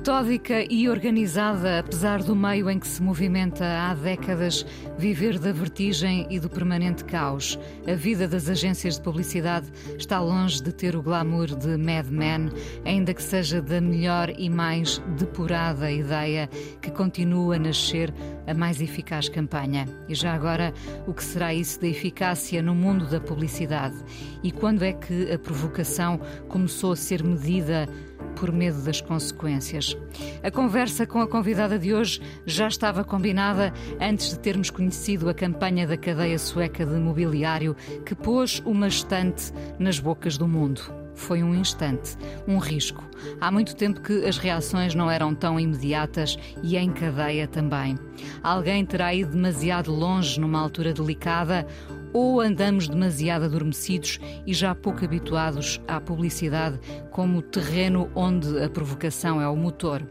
Metódica e organizada, apesar do meio em que se movimenta há décadas, viver da vertigem e do permanente caos. A vida das agências de publicidade está longe de ter o glamour de Mad Men, ainda que seja da melhor e mais depurada ideia que continua a nascer a mais eficaz campanha. E já agora, o que será isso da eficácia no mundo da publicidade? E quando é que a provocação começou a ser medida? Por medo das consequências. A conversa com a convidada de hoje já estava combinada antes de termos conhecido a campanha da cadeia sueca de mobiliário que pôs uma estante nas bocas do mundo. Foi um instante, um risco. Há muito tempo que as reações não eram tão imediatas e em cadeia também. Alguém terá ido demasiado longe numa altura delicada ou andamos demasiado adormecidos e já pouco habituados à publicidade como terreno onde a provocação é o motor.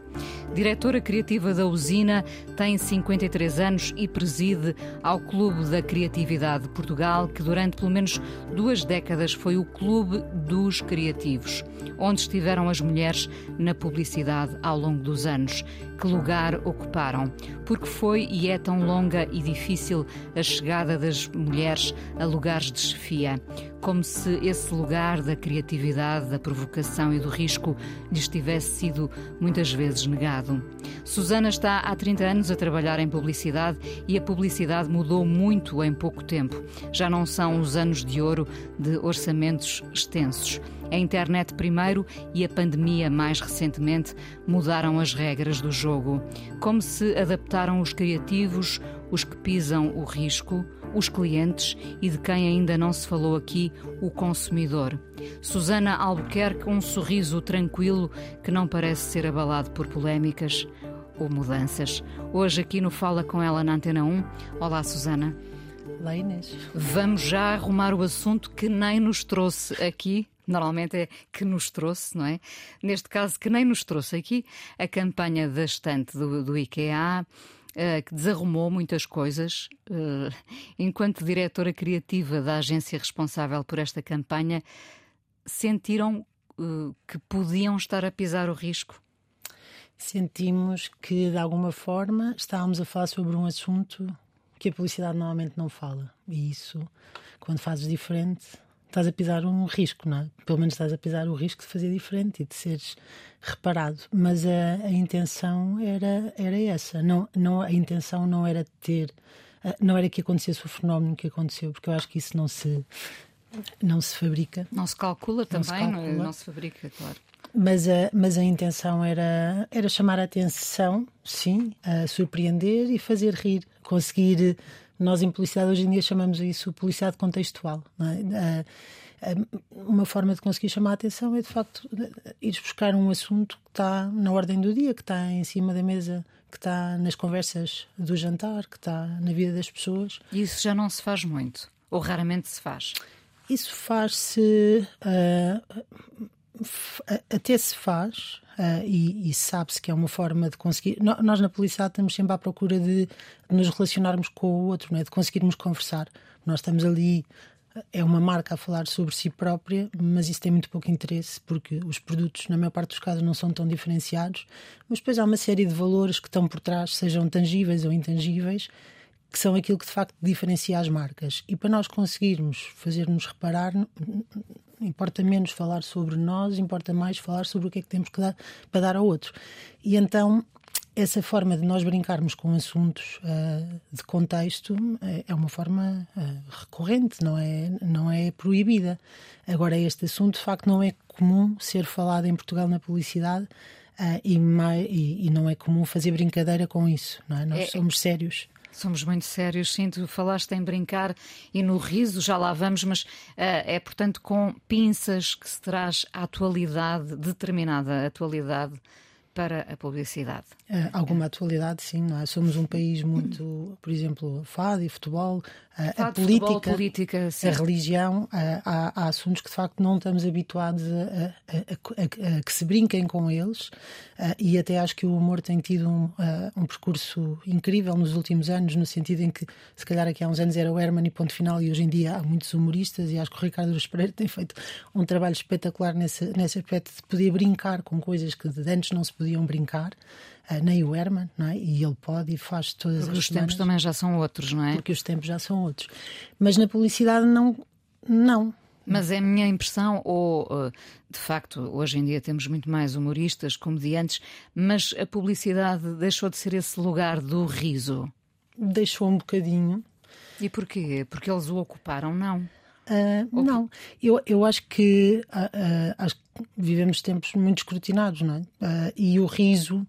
Diretora criativa da usina, tem 53 anos e preside ao Clube da Criatividade de Portugal, que durante pelo menos duas décadas foi o Clube dos Criativos, onde estiveram as mulheres na publicidade ao longo dos anos. Que lugar ocuparam? Porque foi e é tão longa e difícil a chegada das mulheres a lugares de chefia como se esse lugar da criatividade, da provocação e do risco lhes tivesse sido muitas vezes negado. Susana está há 30 anos a trabalhar em publicidade e a publicidade mudou muito em pouco tempo. Já não são os anos de ouro de orçamentos extensos. A internet primeiro e a pandemia mais recentemente mudaram as regras do jogo. Como se adaptaram os criativos, os que pisam o risco, os clientes e de quem ainda não se falou aqui, o consumidor. Susana Albuquerque, um sorriso tranquilo que não parece ser abalado por polémicas ou mudanças. Hoje aqui no Fala com ela na Antena 1. Olá, Susana. Olá, Inês. Vamos já arrumar o assunto que nem nos trouxe aqui normalmente é que nos trouxe, não é? Neste caso, que nem nos trouxe aqui, a campanha da estante do, do IKEA, uh, que desarrumou muitas coisas. Uh, enquanto diretora criativa da agência responsável por esta campanha, sentiram uh, que podiam estar a pisar o risco? Sentimos que, de alguma forma, estávamos a falar sobre um assunto que a publicidade normalmente não fala. E isso, quando fazes diferente, estás a pisar um risco, não é? Pelo menos estás a pisar o risco de fazer diferente e de seres reparado. Mas a, a intenção era, era essa. Não, não, a intenção não era ter. Não era que acontecesse o fenómeno que aconteceu, porque eu acho que isso não se, não se fabrica. Não se calcula também, não se, calcula. Não, não se fabrica, claro. Mas a, mas a intenção era, era chamar a atenção, sim, a surpreender e fazer rir, conseguir nós, em publicidade, hoje em dia chamamos isso publicidade contextual. É? Uma forma de conseguir chamar a atenção é, de facto, ir buscar um assunto que está na ordem do dia, que está em cima da mesa, que está nas conversas do jantar, que está na vida das pessoas. E isso já não se faz muito? Ou raramente se faz? Isso faz-se. Uh, até se faz, uh, e, e sabe-se que é uma forma de conseguir. Nós, na publicidade, estamos sempre à procura de, nos relacionarmos com o outro, é? de conseguirmos conversar. Nós estamos ali, é uma marca a falar sobre si própria, mas isso tem muito pouco interesse, porque os produtos, na maior parte dos casos, não são tão diferenciados. Mas depois há uma série de valores que estão por trás, sejam tangíveis ou intangíveis, que são aquilo que de facto diferencia as marcas. E para nós conseguirmos fazer-nos reparar, importa menos falar sobre nós, importa mais falar sobre o que é que temos que dar para dar ao outro. E então essa forma de nós brincarmos com assuntos uh, de contexto é, é uma forma uh, recorrente, não é, não é proibida. Agora, este assunto, de facto, não é comum ser falado em Portugal na publicidade uh, e, e, e, não é comum fazer brincadeira com isso. Não é? Nós é, somos sérios. Somos muito sérios, sim. Tu falaste em brincar e no riso, já lá vamos, mas uh, é portanto com pinças que se traz a atualidade, determinada atualidade, para a publicidade? Uh, alguma atualidade, sim. É? Somos um país muito, por exemplo, fado e futebol, fado, a política, futebol, política a religião. Há, há, assuntos que de facto não estamos habituados a, a, a, que se brinquem com eles e até acho que o humor tem tido um, um, percurso incrível nos últimos anos, no sentido em que se calhar aqui há uns anos era o Herman e ponto final e hoje em dia há muitos humoristas e acho que o Ricardo Pereira tem feito um trabalho espetacular nesse, nesse aspecto de poder brincar com coisas que antes não se podiam brincar, uh, nem o Herman, não é? E ele pode e faz todas Porque as os tempos também já são outros, não é? Porque os tempos já são outros. Mas na publicidade não. não. Mas é a minha impressão, ou eh, de facto, hoje em dia temos muito mais humoristas, comediantes, mas a publicidade deixou de ser esse lugar do riso? Deixou um bocadinho. E porquê? Porque eles o ocuparam, não? Uh, não, eu, eu acho que uh, uh, acho que vivemos tempos muito escrutinados, não é? e o riso,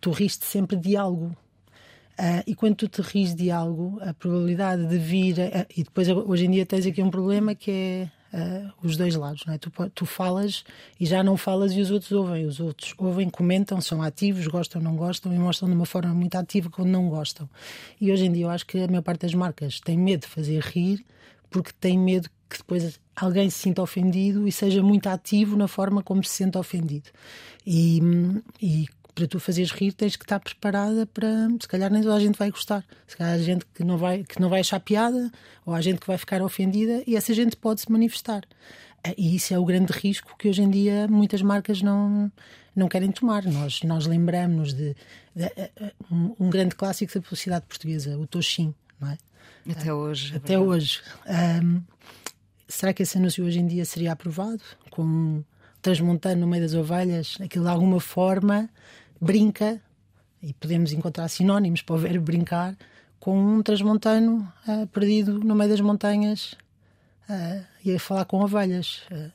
tu riste sempre de algo. e quando tu te ris de algo, a probabilidade de vir. e depois, hoje em dia, tens aqui um problema que é Uh, os dois lados, não é? Tu, tu falas e já não falas e os outros ouvem. Os outros ouvem, comentam, são ativos, gostam, não gostam e mostram de uma forma muito ativa quando não gostam. E hoje em dia eu acho que a maior parte das marcas tem medo de fazer rir porque tem medo que depois alguém se sinta ofendido e seja muito ativo na forma como se sente ofendido. E, e para tu fazeres rir tens que estar preparada para se calhar nem toda a gente vai gostar. Se calhar há gente que não vai que não vai achar piada ou há gente que vai ficar ofendida e essa gente pode se manifestar. Eh, e isso é o grande risco que hoje em dia muitas marcas não não querem tomar. Nós nós lembramos de, de, eh, eh, um, grande clássico da publicidade portuguesa o Toshin não é até hoje. É Até hoje. Um, será que esse anúncio hoje em dia seria aprovado? Com um transmontano no meio das ovelhas, aquilo de alguma forma brinca, e podemos encontrar sinónimos para o verbo brincar, com um transmontano uh, perdido no meio das montanhas uh, e a falar com ovelhas. Uh,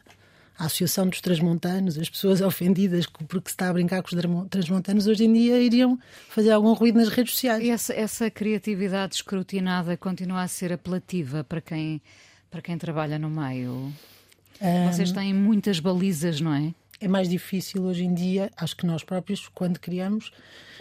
a Associação dos Transmontanos, as pessoas ofendidas porque se está a brincar com os transmontanos, hoje em dia iriam fazer algum ruído nas redes sociais. E essa, essa criatividade escrutinada continua a ser apelativa para quem, para quem trabalha no meio? Um, Vocês têm muitas balizas, não é? É mais difícil hoje em dia, acho que nós próprios, quando criamos,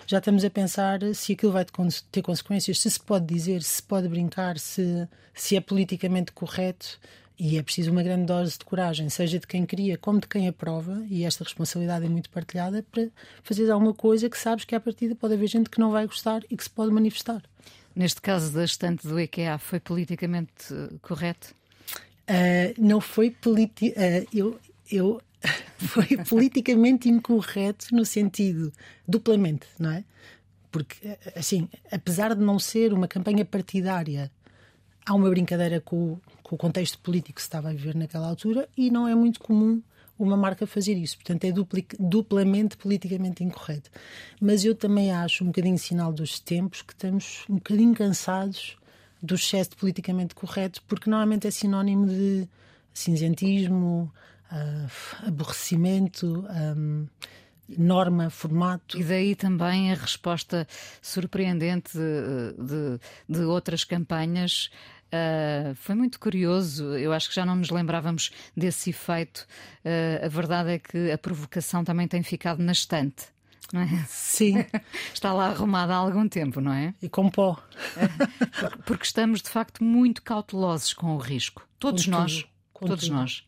já estamos a pensar se aquilo vai ter consequências, se se pode dizer, se se pode brincar, se, se é politicamente correto. E é preciso uma grande dose de coragem, seja de quem cria como de quem aprova, e esta responsabilidade é muito partilhada para fazer alguma coisa que sabes que à partida pode haver gente que não vai gostar e que se pode manifestar. Neste caso da estante do IKEA, foi politicamente eh, correto? Uh, não foi politi uh, eu, eu foi politicamente incorreto no sentido duplamente, não é? Porque, assim, apesar de não ser uma campanha partidária, há uma brincadeira com, com o contexto político que se estava a viver naquela altura e não é muito comum uma marca fazer isso. Portanto, é duplamente politicamente incorreto. Mas eu também acho um bocadinho sinal dos tempos que estamos um bocadinho cansados do excesso de politicamente correto, porque normalmente é sinónimo de cinzentismo, uh, aborrecimento. Um, norma, formato. E daí também a resposta surpreendente de, de, de outras campanhas Uh, foi muito curioso, eu acho que já não nos lembrávamos desse efeito. Uh, a verdade é que a provocação também tem ficado na estante. É? Sim. Está lá arrumada há algum tempo, não é? E com pó. Porque estamos de facto muito cautelosos com o risco. Todos nós. todos nós.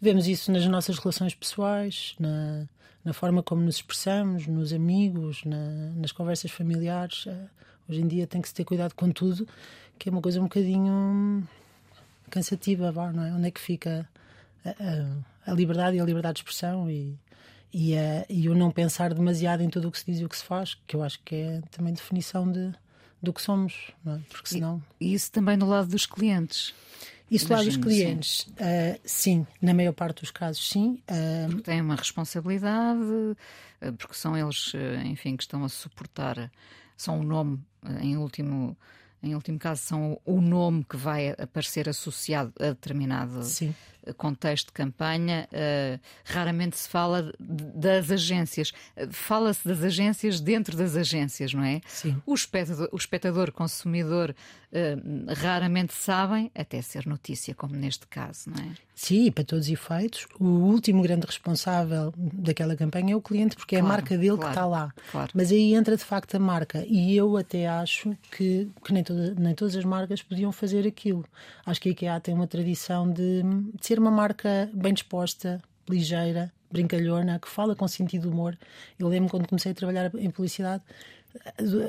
Vemos isso nas nossas relações pessoais, na, na forma como nos expressamos, nos amigos, na, nas conversas familiares. Uh, hoje em dia tem que se ter cuidado com tudo que é uma coisa um bocadinho cansativa, não é? Onde é que fica a, a, a liberdade e a liberdade de expressão e, e, a, e o não pensar demasiado em tudo o que se diz e o que se faz, que eu acho que é também definição de, do que somos, não é? Porque senão... E, isso também do lado dos clientes. Isso lado dos clientes, sim. Uh, sim. na maior parte dos casos, sim. Uh, porque têm uma responsabilidade, uh, porque são eles, enfim, que estão a suportar, são o nome, em último em último caso, são o nome que vai aparecer associado a determinado contexto de campanha, uh, raramente se fala das agências. Fala-se das agências dentro das agências, não é? Sim. O espectador, o espectador consumidor, uh, raramente sabem, até ser notícia, como neste caso, não é? Sim, para todos os efeitos. O último grande responsável daquela campanha é o cliente, porque claro, é a marca dele claro, que está lá. Claro. Mas aí entra de facto a marca. E eu até acho que, que nem, toda, nem todas as marcas podiam fazer aquilo. Acho que a IKEA tem uma tradição de, de ser uma marca bem disposta, ligeira, brincalhona, que fala com sentido de humor. Eu lembro quando comecei a trabalhar em publicidade,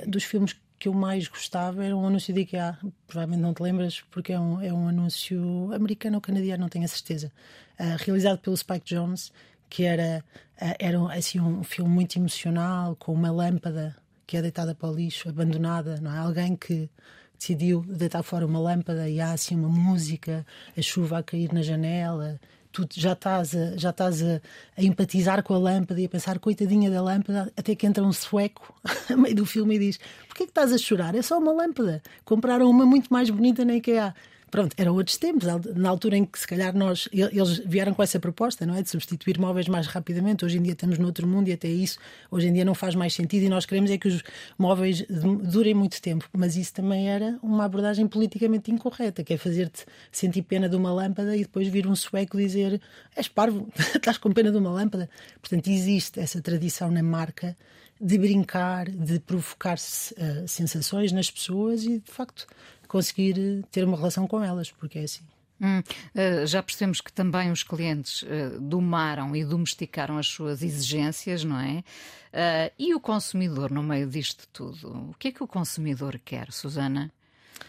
dos filmes que eu mais gostava era um anúncio de IKEA. Provavelmente não te lembras, porque é um, é um anúncio americano ou canadiano, não tenho a certeza. Uh, realizado pelo Spike Jones, que era, uh, era assim, um filme muito emocional, com uma lâmpada que é deitada para o lixo, abandonada. Não é? Alguém que decidiu deitar fora uma lâmpada e há assim uma música, a chuva a cair na janela tu já estás, a, já estás a, a, empatizar com a lâmpada e a pensar, coitadinha da lâmpada, até que entra um sueco no meio do filme e diz: Porquê que estás a chorar? É só uma lâmpada. Compraram uma muito mais bonita na IKEA. Pronto, eram outros tempos, na altura em que se calhar nós, eles vieram com essa proposta, não é? De substituir móveis mais rapidamente. Hoje em dia estamos noutro mundo e até isso, hoje em dia não faz mais sentido e nós queremos é que os móveis durem muito tempo. Mas isso também era uma abordagem politicamente incorreta, que é fazer-te sentir pena de uma lâmpada e depois vir um sueco dizer és parvo, estás com pena de uma lâmpada. Portanto, existe essa tradição na marca de brincar, de provocar uh, sensações nas pessoas e, de facto, conseguir eh, ter uma relação com elas, porque é assim. Hum, uh, já percebemos que também os clientes uh, domaram e domesticaram as suas exigências, não é? Uh, e o consumidor, no meio disto tudo, o que é que o consumidor quer, Susana?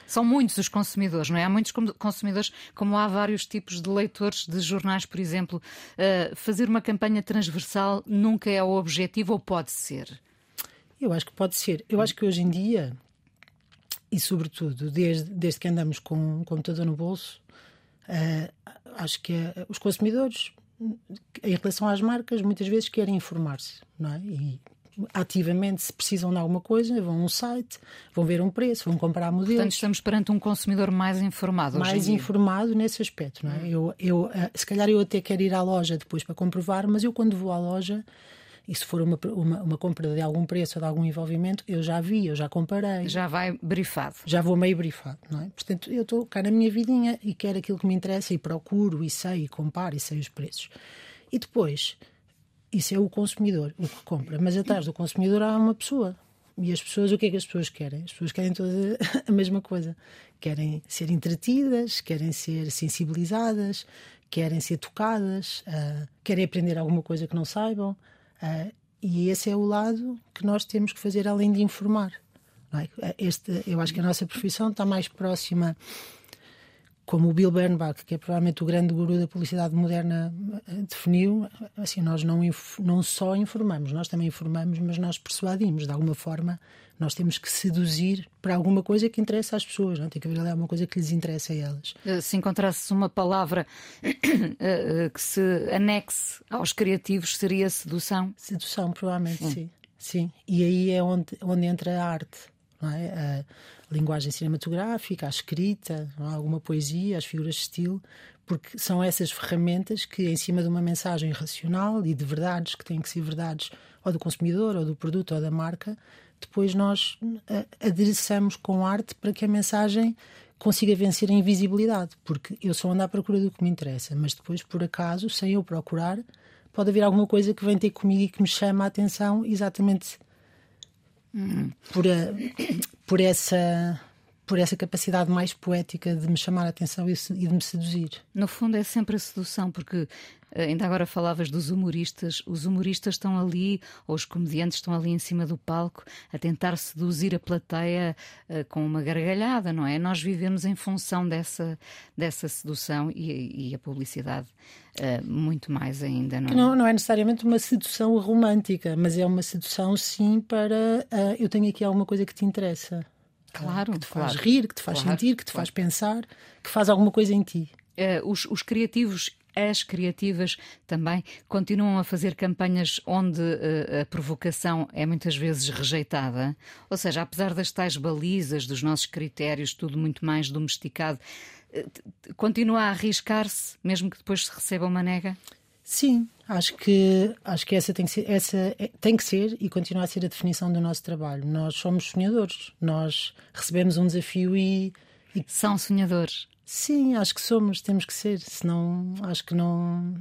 São muitos os consumidores, não é? Há muitos consumidores, como há vários tipos de leitores de jornais, por exemplo. fazer uma campanha transversal nunca é o objetivo ou pode ser? Eu acho que pode ser. Eu acho que hoje em dia e, sobretudo, desde, desde que andamos com um computador no bolso, uh, acho que uh, os consumidores, em relação às marcas, muitas vezes querem informar-se, não é? E ativamente, se precisam de alguma coisa, vão a um site, vão ver um preço, vão comprar modelos. Portanto, estamos perante um consumidor mais informado. Mais informado nesse aspecto, não é? Hum. Eu, eu, uh, se calhar eu até quero ir à loja depois para comprovar, mas eu quando vou à loja e se for uma, uma, uma, compra de algum preço ou de algum envolvimento, eu já vi, eu já comparei. Já vai brifado. Já vou meio brifado, não é? Portanto, eu estou cá na minha vidinha e quero aquilo que me interessa e procuro e sei e comparo e sei os preços. E depois, isso é o consumidor, o que compra. Mas atrás do consumidor há uma pessoa. E as pessoas, o que é que as pessoas querem? As pessoas querem toda a mesma coisa. Querem ser entretidas, querem ser sensibilizadas, querem ser tocadas, uh, querem aprender alguma coisa que não saibam. Uh, e esse é o lado que nós temos que fazer além de informar. É? Este, eu acho que a nossa profissão está mais próxima, como o Bill Bernbach, que é provavelmente o grande guru da publicidade moderna, eh, definiu. Assim, nós não, não só informamos, nós também informamos, mas nós persuadimos de alguma forma nós temos que seduzir para alguma coisa que interessa às pessoas, não? tem que haver ali alguma coisa que lhes interessa a elas. Eh, se encontrasse uma palavra eh, eh, que se anexe aos criativos, seria sedução? Sedução, provavelmente, sim. sim. sim. E aí é onde, onde entra a arte. Não é? A linguagem cinematográfica, a escrita, é? alguma poesia, as figuras de estilo, porque são essas ferramentas que, em cima de uma mensagem racional e de verdades que têm que ser verdades ou do consumidor, ou do produto, ou da marca, depois nós eh, adereçamos com arte para que a mensagem consiga vencer a invisibilidade, porque eu só ando à procura do que me interessa, mas depois, por acaso, sem eu procurar, pode haver alguma coisa que vem ter comigo e que me chama a atenção exatamente por, a, por essa por essa capacidade mais poética de me chamar a atenção e de me seduzir. No fundo, é sempre a sedução, porque ainda agora falavas dos humoristas. Os humoristas estão ali, ou os comediantes estão ali em cima do palco, a tentar seduzir a plateia uh, com uma gargalhada, não é? Nós vivemos em função dessa, dessa sedução e, e a publicidade. Uh, muito mais ainda, não é? Não, não é necessariamente uma sedução romântica, mas é uma sedução, sim, para uh, eu tenho aqui alguma coisa que te interessa. Claro, que te faz claro. rir, que te faz claro, sentir, que te claro. faz pensar, que faz alguma coisa em ti. Uh, os, os, criativos as criativas também continuam a fazer campanhas onde uh, a provocação é muitas vezes rejeitada. Ou seja, apesar das tais balizas, dos nossos critérios, tudo muito mais domesticado, continua a arriscar-se, mesmo que depois se receba uma nega? Sim, acho que, acho que essa, tem que, ser, essa é, tem que ser e continua a ser a definição do nosso trabalho. Nós somos sonhadores, nós recebemos um desafio e. e... São sonhadores. Sim, acho que somos, temos que ser, senão acho que não.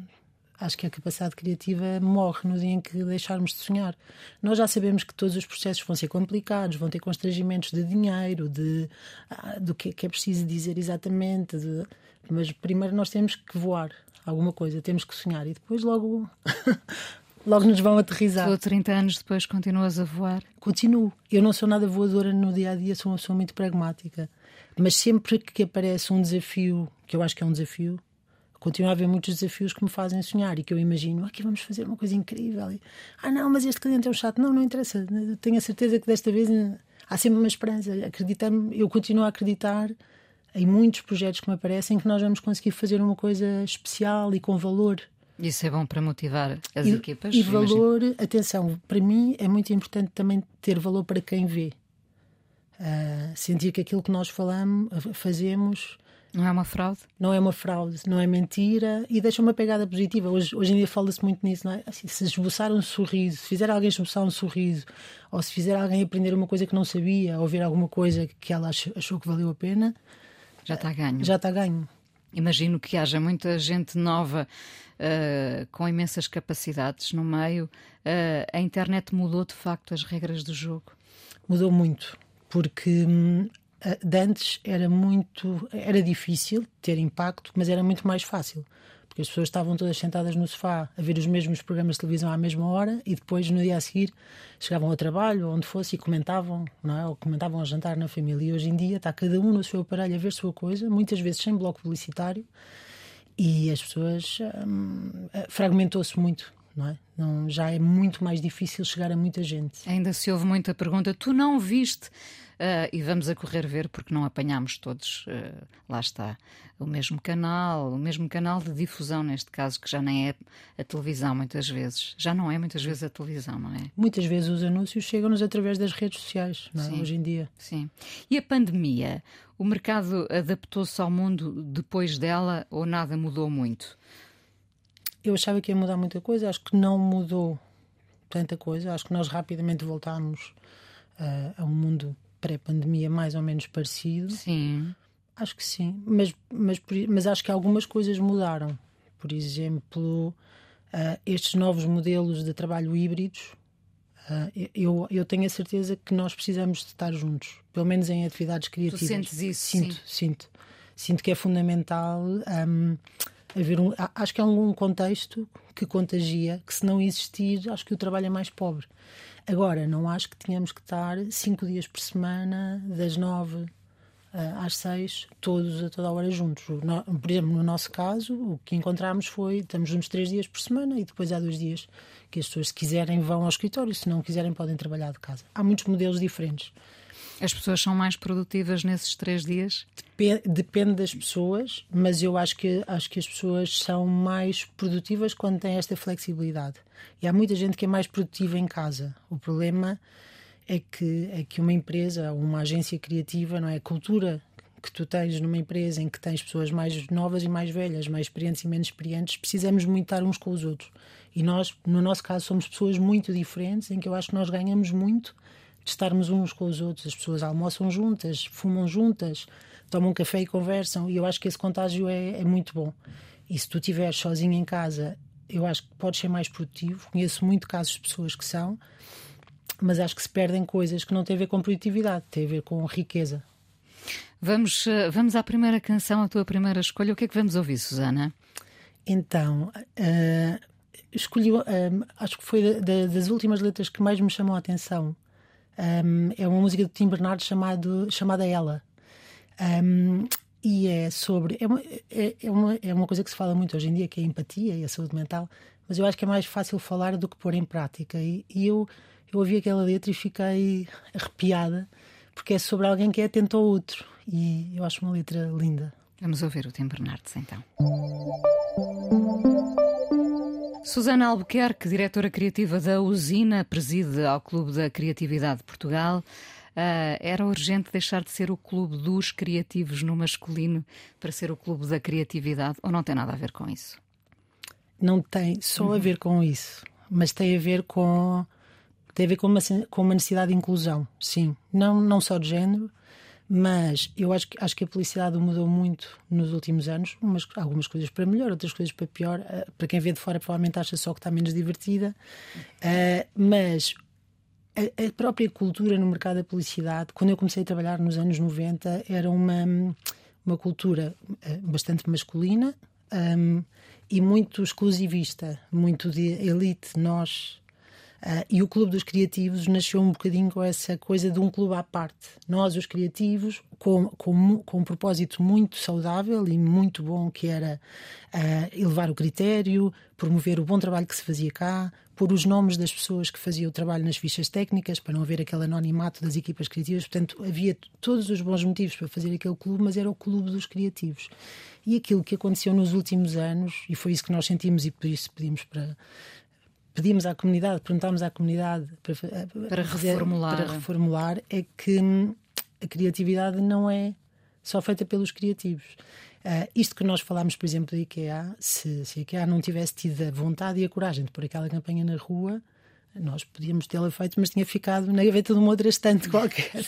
Acho que a capacidade criativa morre no dia em que deixarmos de sonhar. Nós já sabemos que todos os processos vão ser complicados, vão ter constrangimentos de dinheiro, de ah, do que, que é preciso dizer exatamente, de, mas primeiro nós temos que voar alguma coisa, temos que sonhar e depois logo. logo nos vão aterrizar. Tu, 30 anos depois, continuas a voar? Continuo. Eu não sou nada voadora no dia a dia, sou uma pessoa muito pragmática. Mas sempre que aparece um desafio, que eu acho que é um desafio, continua a haver muitos desafios que me fazem sonhar e que eu imagino, aqui vamos fazer uma coisa incrível. E, ah, não, mas este cliente é um chato. Não, não interessa. Tenho a certeza que desta vez há sempre uma esperança. Acreditamos, eu continuo a acreditar em muitos projetos que me aparecem que nós vamos conseguir fazer uma coisa especial e com valor. Isso é bom para motivar as e, equipas. E valor, imagino. atenção, para mim é muito importante também ter valor para quem vê. Uh, sentir que aquilo que nós falamos, fazemos. Não é uma fraude? Não é uma fraude, não é mentira e deixa uma pegada positiva. Hoje, hoje em dia fala-se muito nisso, não é? Assim, se esboçar um sorriso, se fizer alguém esboçar um sorriso, ou se fizer alguém aprender uma coisa que não sabia, ou ver alguma coisa que ela achou que valeu a pena, já está ganho. Já está ganho. Imagino que haja muita gente nova uh, com imensas capacidades no meio. Uh, a internet mudou de facto as regras do jogo? Mudou muito, porque hum, antes era muito. era difícil ter impacto, mas era muito mais fácil porque as pessoas estavam todas sentadas no sofá a ver os mesmos programas de televisão à mesma hora e depois, no dia a seguir, chegavam ao trabalho, onde fosse, e comentavam, não é? ou comentavam ao jantar na família. E hoje em dia está cada um no seu aparelho a ver sua coisa, muitas vezes sem bloco publicitário, e as pessoas. Hum, fragmentou-se muito. Não é? não, já é muito mais difícil chegar a muita gente. Ainda se ouve muita pergunta: tu não viste Uh, e vamos a correr ver porque não apanhamos todos, uh, lá está, o mesmo canal, o mesmo canal de difusão, neste caso, que já nem é a televisão muitas vezes. Já não é muitas vezes a televisão, não é? Muitas vezes os anúncios chegam-nos através das redes sociais, é? hoje em dia. Sim. E a pandemia? O mercado adaptou-se ao mundo depois dela ou nada mudou muito? Eu achava que ia mudar muita coisa, acho que não mudou tanta coisa. Acho que nós rapidamente voltámos uh, a um mundo pré-pandemia mais ou menos parecido. Sim. Acho que sim, mas, mas, mas acho que algumas coisas mudaram. Por exemplo, uh, estes novos modelos de trabalho híbridos, uh, eu, eu tenho a certeza que nós precisamos de estar juntos, pelo menos em atividades criativas. Tu sentes isso? Sinto, sim. sinto. Sinto que é fundamental um, haver um. Acho que é um contexto que contagia, que se não existir, acho que o trabalho é mais pobre. Agora, não acho que tenhamos que estar cinco dias por semana, das nove uh, às seis, todos a toda hora juntos. Por exemplo, no nosso caso, o que encontramos foi estamos juntos três dias por semana e depois há dois dias que as pessoas, se quiserem, vão ao escritório, se não quiserem, podem trabalhar de casa. Há muitos modelos diferentes. As pessoas são mais produtivas nesses três dias? Depende, depende das pessoas, mas eu acho que, acho que as pessoas são mais produtivas quando têm esta flexibilidade. E há muita gente que é mais produtiva em casa. O problema é que, é que uma empresa, uma agência criativa, não é? A cultura que tu tens numa empresa em que tens pessoas mais novas e mais velhas, mais experientes e menos experientes, precisamos muito estar uns com os outros. E nós, no nosso caso, somos pessoas muito diferentes, em que eu acho que nós ganhamos muito de estarmos uns com os outros. As pessoas almoçam juntas, fumam juntas, tomam café e conversam, e eu acho que esse contágio é, é muito bom. E se tu estiveres sozinho em casa, eu acho que podes ser mais produtivo. Conheço muito casos de pessoas que são, mas acho que se perdem coisas que não têm a ver com produtividade, têm a ver com riqueza. Vamos, eh, vamos à primeira canção, a tua primeira escolha. O que é que vamos ouvir, Susana? Então, uh, escolhi, uh, acho que foi das últimas letras que mais me chamou a atenção. Um, é uma música de Tim Bernardo chamado, chamada Ela. Um, e é sobre. É uma, é, é, uma, é uma coisa que se fala muito hoje em dia, que é a empatia e a saúde mental, mas eu acho que é mais fácil falar do que pôr em prática. E, e eu, eu ouvi aquela letra e fiquei arrepiada, porque é sobre alguém que é atento ao outro. E eu acho uma letra linda. Vamos ouvir o Tim Bernardes então. Susana Albuquerque, diretora criativa da Usina, preside ao Clube da Criatividade de Portugal. Uh, era urgente deixar de ser o clube dos criativos no masculino para ser o clube da criatividade? Ou não tem nada a ver com isso? Não tem só uhum. a ver com isso, mas tem a ver com tem a ver com uma, com uma necessidade de inclusão, sim. Não, não só de género, mas eu acho que, acho que a publicidade mudou muito nos últimos anos, umas, algumas coisas para melhor, outras coisas para pior. Uh, para quem vê de fora, provavelmente acha só que está menos divertida. Uh, mas a, a, própria cultura no mercado da publicidade, quando eu comecei a trabalhar nos anos 90, era uma, uma cultura uh, bastante masculina um, e muito exclusivista, muito de elite, nós Uh, e o Clube dos Criativos nasceu um bocadinho com essa coisa de um clube à parte. Nós, os criativos, com, com, com um propósito muito saudável e muito bom, que era uh, elevar o critério, promover o bom trabalho que se fazia cá, pôr os nomes das pessoas que faziam o trabalho nas fichas técnicas, para não haver aquele anonimato das equipas criativas. Portanto, havia todos os bons motivos para fazer aquele clube, mas era o Clube dos Criativos. E aquilo que aconteceu nos últimos anos, e foi isso que nós sentimos e por isso pedimos para pedimos à comunidade, perguntámos à comunidade para, para, reformular. para reformular, é que hum, a criatividade não é só feita pelos criativos. Uh, isto que nós falámos, por exemplo, da IKEA, se, se a IKEA não tivesse tido a vontade e a coragem de pôr aquela campanha na rua, nós podíamos tê-la feito, mas tinha ficado na gaveta de uma outra estante qualquer.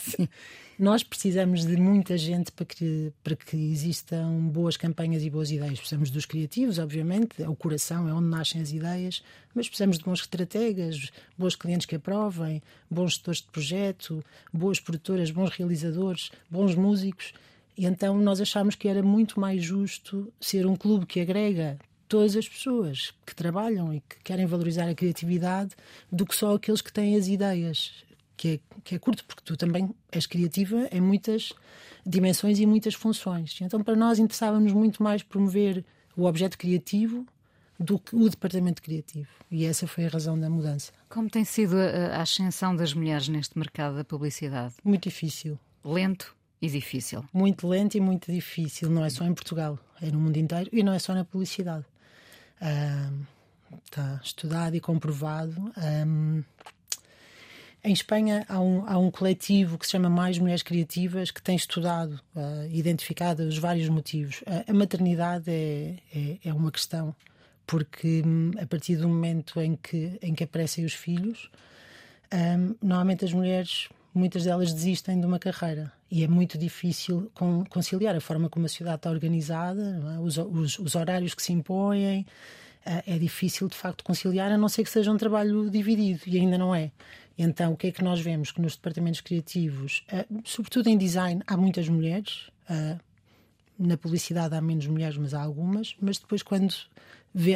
Nós precisamos de muita gente para que, para que existam boas campanhas e boas ideias. Precisamos dos criativos, obviamente, é o coração, é onde nascem as ideias, mas precisamos de bons estrategas, bons clientes que aprovem, bons gestores de projeto, boas produtoras, bons realizadores, bons músicos. E então nós achámos que era muito mais justo ser um clube que agrega todas as pessoas que trabalham e que querem valorizar a criatividade do que só aqueles que têm as ideias que é, que é curto, porque tu também és criativa em muitas dimensões e muitas funções. Então, para nós, interessava-nos muito mais promover o objeto criativo do que o departamento criativo. E essa foi a razão da mudança. Como tem sido a, a ascensão das mulheres neste mercado da publicidade? Muito difícil. Lento e difícil. Muito lento e muito difícil. Não é só em Portugal, é no mundo inteiro e não é só na publicidade. Está estudado e comprovado. Em Espanha há um, há um coletivo que se chama Mais Mulheres Criativas que tem estudado, uh, identificado os vários motivos. Uh, a maternidade é, é, é, uma questão, porque um, a partir do momento em que, em que aparecem os filhos, um, normalmente as mulheres, muitas delas desistem de uma carreira e é muito difícil conciliar a forma como a sociedade está organizada, é? os, os, os horários que se impõem uh, é difícil de facto conciliar, a não ser que seja um trabalho dividido, e ainda não é. Então, o que é que nós vemos? Que nos departamentos criativos, uh, sobretudo em design, há muitas mulheres. Uh, na publicidade há menos mulheres, mas há algumas. Mas depois, quando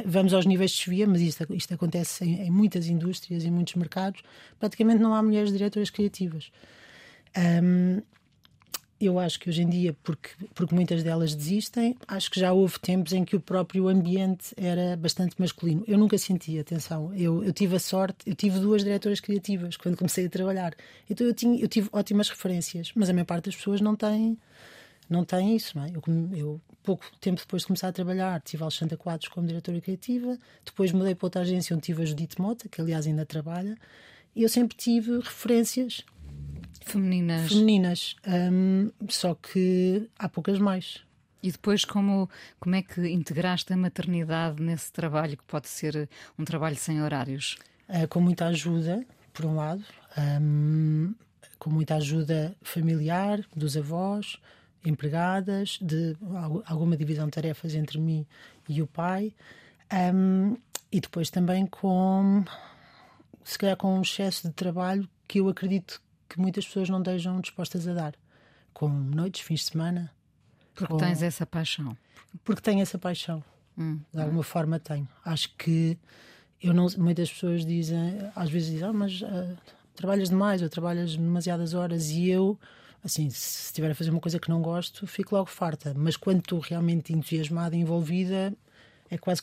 vamos aos níveis de chefia, mas isto, isto acontece em, em, muitas indústrias, em muitos mercados, praticamente não há mulheres diretoras criativas. Um, eu acho que hoje em dia, porque, porque muitas delas desistem, acho que já houve tempos em que o próprio ambiente era bastante masculino. Eu nunca senti, atenção, eu, eu tive a sorte, eu tive duas diretoras criativas quando comecei a trabalhar. Então eu, tinha, eu tive ótimas referências, mas a maior parte das pessoas não tem, não tem isso. Não é? eu, eu, pouco tempo depois de começar a trabalhar, tive a Alexandra Quadros como diretora criativa, depois mudei para outra agência onde tive a Judite Mota, que aliás ainda trabalha, e eu sempre tive referências Femininas. Femininas. Um, só que há poucas mais. E depois, como, como é que integraste a maternidade nesse trabalho que pode ser um trabalho sem horários? Uh, com muita ajuda, por um lado, um, com muita ajuda familiar, dos avós, empregadas, de alguma divisão de tarefas entre mim e o pai, um, e depois também com, se calhar, com um excesso de trabalho que eu acredito que muitas pessoas não estejam dispostas a dar, como noites, fins de semana. Porque com... tens essa paixão. Porque tenho essa paixão. Hum. De alguma hum. forma tenho. Acho que eu não, muitas pessoas dizem, às vezes dizem, ah, mas uh, trabalhas demais ou trabalhas demasiadas horas e eu assim, se estiver a fazer uma coisa que não gosto, fico logo farta. Mas quando estou realmente entusiasmada envolvida, é quase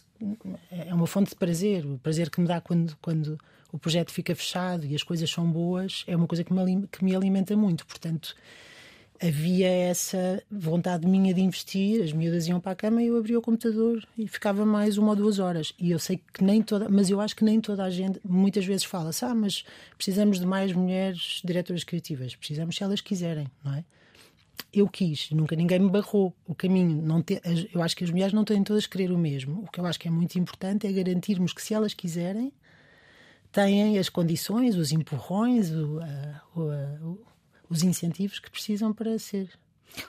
é uma fonte de prazer. O prazer que me dá quando, quando o projeto fica fechado e as coisas são boas, é uma coisa que me, que me alimenta muito. Portanto, havia essa vontade minha de investir, as miúdas iam para a cama e eu abria o computador e ficava mais uma ou duas horas. E eu sei que nem toda, mas eu acho que nem toda a gente, muitas vezes fala-se, ah, mas precisamos de mais mulheres diretoras criativas. Precisamos se elas quiserem, não é? Eu quis, nunca ninguém me barrou o caminho. Não te, eu acho que as mulheres não têm todas que querer o mesmo. O que eu acho que é muito importante é garantirmos que se elas quiserem, têm as condições, os empurrões, o, a, o, os incentivos que precisam para ser.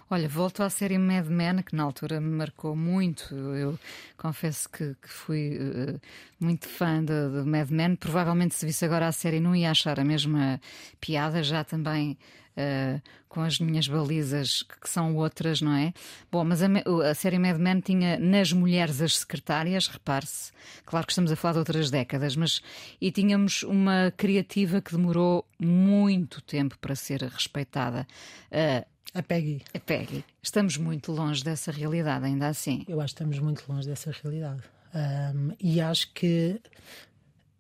Olha, volto à série Mad Men, que na altura me marcou muito. Eu confesso que, que fui uh, muito fã de, de, Mad Men. Provavelmente, se visse agora a série, não ia achar a mesma piada, já também uh, com as minhas balizas, que são outras, não é? Bom, mas a, a série Mad Men tinha nas mulheres as secretárias, repare-se, claro que estamos a falar de outras décadas, mas e tínhamos uma criativa que demorou muito tempo para ser respeitada. Uh, a Peggy. A Peggy. Estamos muito longe dessa realidade, ainda assim. Eu acho que estamos muito longe dessa realidade. Um, e acho que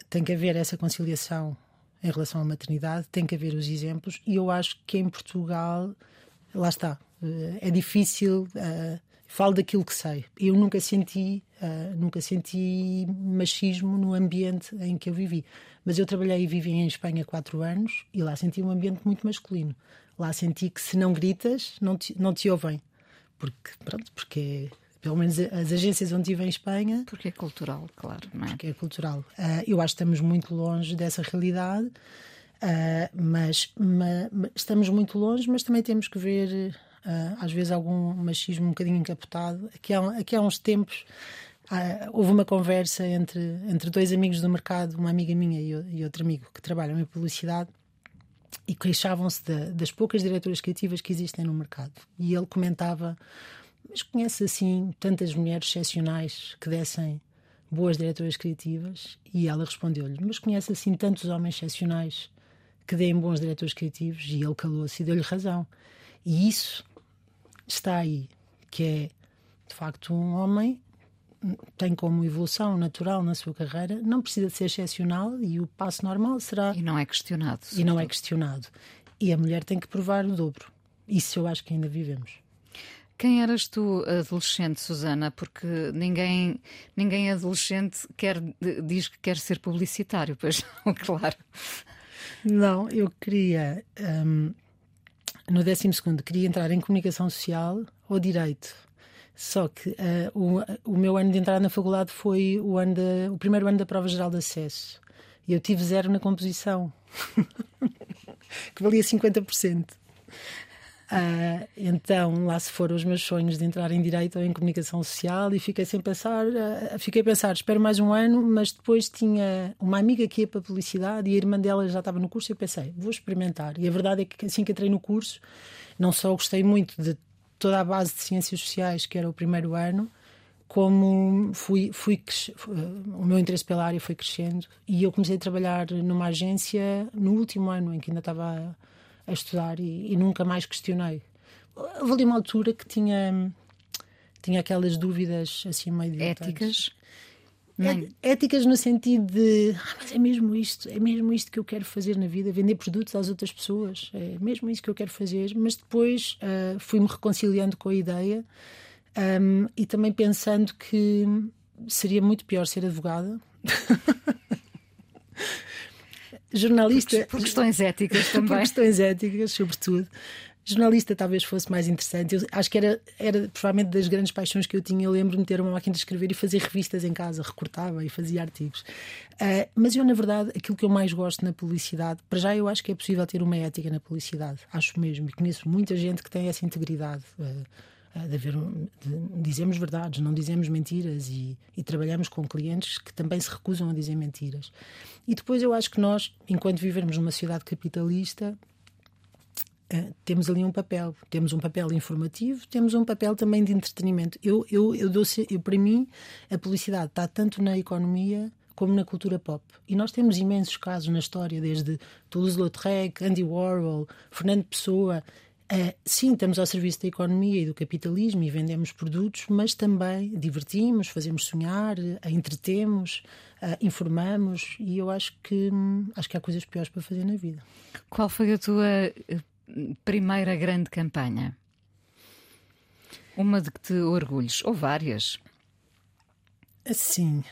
tem que haver essa conciliação em relação à maternidade, tem que haver os exemplos, e eu acho que em Portugal, lá está, eh, é difícil. Uh, falo daquilo que sei. Eu nunca senti, uh, nunca senti machismo no ambiente em que eu vivi. Mas eu trabalhei e vivi em Espanha quatro anos e lá senti um ambiente muito masculino. Lá senti que se não gritas, não te, não te ouvem. Porque, pronto, porque pelo menos as agências onde estive em Espanha. Porque é cultural, claro, não é? Porque é cultural. Uh, eu acho que estamos muito longe dessa realidade, uh, mas, mas, estamos muito longe, mas também temos que ver, uh, às vezes, algum machismo um bocadinho encapotado. Aqui há, aqui há uns tempos. houve uma conversa entre, entre dois amigos do mercado, uma amiga minha e, e outro amigo que trabalham em publicidade, e queixavam-se das poucas diretoras criativas que existem no mercado. E ele comentava mas conhece assim tantas mulheres excepcionais que dessem boas diretoras criativas? E ela respondeu-lhe: Mas conhece assim tantos homens excepcionais que deem bons diretores criativos? E ele calou-se e deu-lhe razão. E isso está aí, que é de facto um homem tem como evolução natural na sua carreira, não precisa de ser excepcional e o passo normal será. E não é questionado. E não é questionado. E a mulher tem que provar o dobro. Isso eu acho que ainda vivemos. Quem eras tu adolescente, Susana? Porque ninguém, ninguém adolescente quer, diz que quer ser publicitário, pois não, claro. Não, eu queria, um, no 12 queria entrar em comunicação social ou direito. Só que uh, o, o meu ano de entrada na faculdade foi o, ano o primeiro ano da prova geral de acesso. E eu tive zero na composição, que valia 50%. Uh, então lá se foram os meus sonhos de entrar em direito ou em comunicação social e fiquei sem pensar, uh, fiquei a pensar, espero mais um ano, mas depois tinha uma amiga que ia para a publicidade e a irmã dela já estava no curso e eu pensei, vou experimentar. E a verdade é que assim que entrei no curso, não só gostei muito de toda a base de ciências sociais, que era o primeiro ano, como fui, fui o meu interesse pela área foi crescendo e eu comecei a trabalhar numa agência no último ano em que ainda estava a estudar e, e nunca mais questionei. Houve uma altura que tinha, tinha aquelas dúvidas assim meio éticas. É, éticas no sentido de ah, mas é mesmo isto, é mesmo isto que eu quero fazer na vida, vender produtos às outras pessoas, é mesmo isso que eu quero fazer. Mas depois uh, fui-me reconciliando com a ideia um, e também pensando que seria muito pior ser advogada. jornalista. Por, por, questões éticas também. por questões éticas, sobretudo. Jornalista talvez fosse mais interessante. Eu acho que era, era provavelmente das grandes paixões que eu tinha. Eu lembro-me de ter uma máquina de escrever e fazer revistas em casa, recortava e fazia artigos. Uh, mas eu, na verdade, aquilo que eu mais gosto na publicidade, para já eu acho que é possível ter uma ética na publicidade. Acho mesmo. E conheço muita gente que tem essa integridade. Uh, de haver, de, dizemos verdades, não dizemos mentiras e, e, trabalhamos com clientes que também se recusam a dizer mentiras. E depois eu acho que nós, enquanto vivemos numa sociedade capitalista, temos ali um papel. Temos um papel informativo, temos um papel também de entretenimento. Eu, eu, eu, dou, eu para mim, a publicidade está tanto na economia como na cultura pop. E nós temos imensos casos na história, desde Toulouse-Lautrec, Andy Warhol, Fernando Pessoa, Uh, sim, estamos ao serviço da economia e do capitalismo e vendemos produtos, mas também divertimos, fazemos sonhar, uh, entretemos, uh, informamos e eu acho que hum, acho que há coisas piores para fazer na vida. Qual foi a tua primeira grande campanha? Uma de que te orgulhes, ou várias? Assim.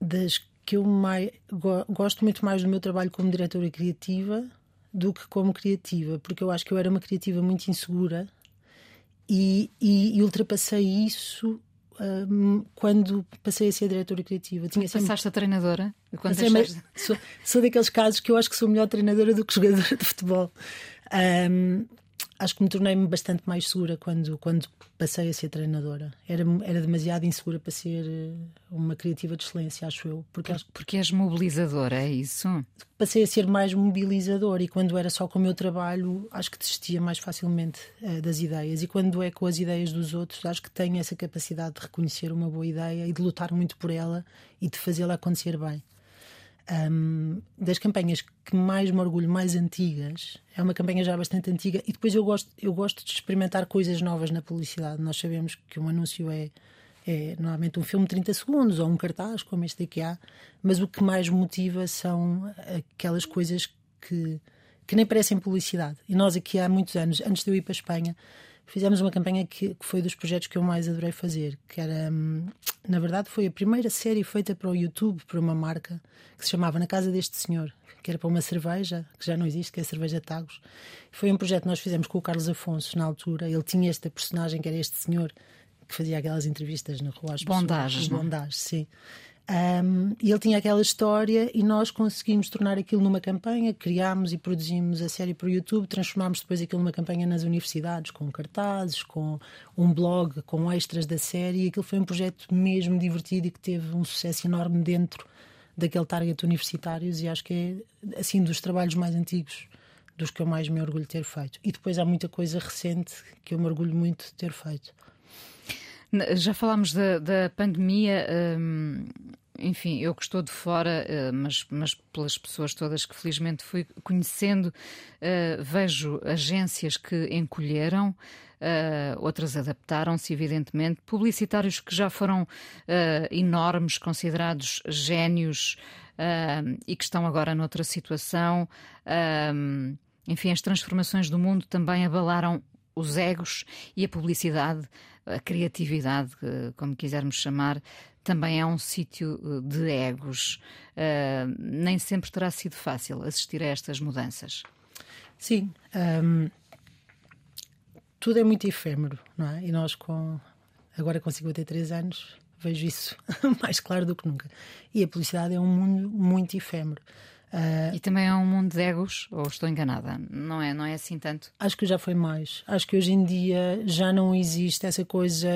Das que eu mais, gosto muito mais do meu trabalho como diretora criativa do que como criativa, porque eu acho que eu era uma criativa muito insegura e, e, e ultrapassei isso quando passei a ser diretora criativa. Tinha sempre... Passaste a treinadora? Quando deixaste... sou, sou daqueles casos que eu acho que sou melhor treinadora do que jogadora de futebol. Um, acho que me tornei-me bastante mais segura quando, quando passei a ser treinadora. Era, era demasiado insegura para ser eh, uma criativa de excelência, acho eu. Porque, porque és mobilizadora, é isso? Passei a ser mais mobilizadora e quando era só com o meu trabalho, acho que desistia mais facilmente uh, das ideias. E quando é com as ideias dos outros, acho que tenho essa capacidade de reconhecer uma boa ideia e de lutar muito por ela e de fazê-la acontecer bem. Um, das campanhas que mais me orgulho, mais antigas, é uma campanha já bastante antiga, e depois eu gosto, eu gosto de experimentar coisas novas na publicidade. Nós sabemos que um anúncio é, é normalmente um filme de 30 segundos ou um cartaz, como este aqui há, mas o que mais motiva são aquelas coisas que, que nem parecem publicidade. E nós aqui há muitos anos, antes de eu ir para a Espanha, fizemos uma campanha que, que, foi dos projetos que eu mais adorei fazer, que era, hum, na verdade, foi a primeira série feita para o YouTube, por uma marca que se chamava Na Casa deste Senhor, que era para uma cerveja, que já não existe, que é a cerveja Tagos. Foi um projeto que nós fizemos com o Carlos Afonso na altura. Ele tinha esta personagem que era este senhor que fazia aquelas entrevistas na rua às Bondagens, pessoas. Bondagens, sim. Um, e ele tinha aquela história e nós conseguimos tornar aquilo numa campanha, criámos e produzimos a série para o YouTube, transformámos depois aquilo numa campanha nas universidades, com cartazes, com um blog, com extras da série, e aquilo foi um projeto mesmo divertido e que teve um sucesso enorme dentro daquele target universitários e acho que é assim dos trabalhos mais antigos dos que eu mais me orgulho de ter feito. E depois há muita coisa recente que eu me orgulho muito de ter feito. Já falámos da, da pandemia. Hum, enfim, eu que estou de fora, uh, mas, mas pelas pessoas todas que felizmente fui conhecendo, uh, vejo agências que encolheram. Uh, outras adaptaram-se, evidentemente. Publicitários que já foram enormes, considerados génios e que estão agora noutra situação. enfim, as transformações do mundo também abalaram os egos e a publicidade, a criatividade, como quisermos chamar, também é um sítio eh, de egos. Uh, nem sempre terá sido fácil assistir a estas mudanças. Sim. Um, tudo é muito efêmero, não é? E nós, com agora com 53 anos, vejo isso mais claro do que nunca. E a publicidade é um mundo muito efêmero. Uh, e também é um mundo de egos, ou estou enganada? Não é, não é assim tanto? Acho que já foi mais. Acho que hoje em dia já não existe essa coisa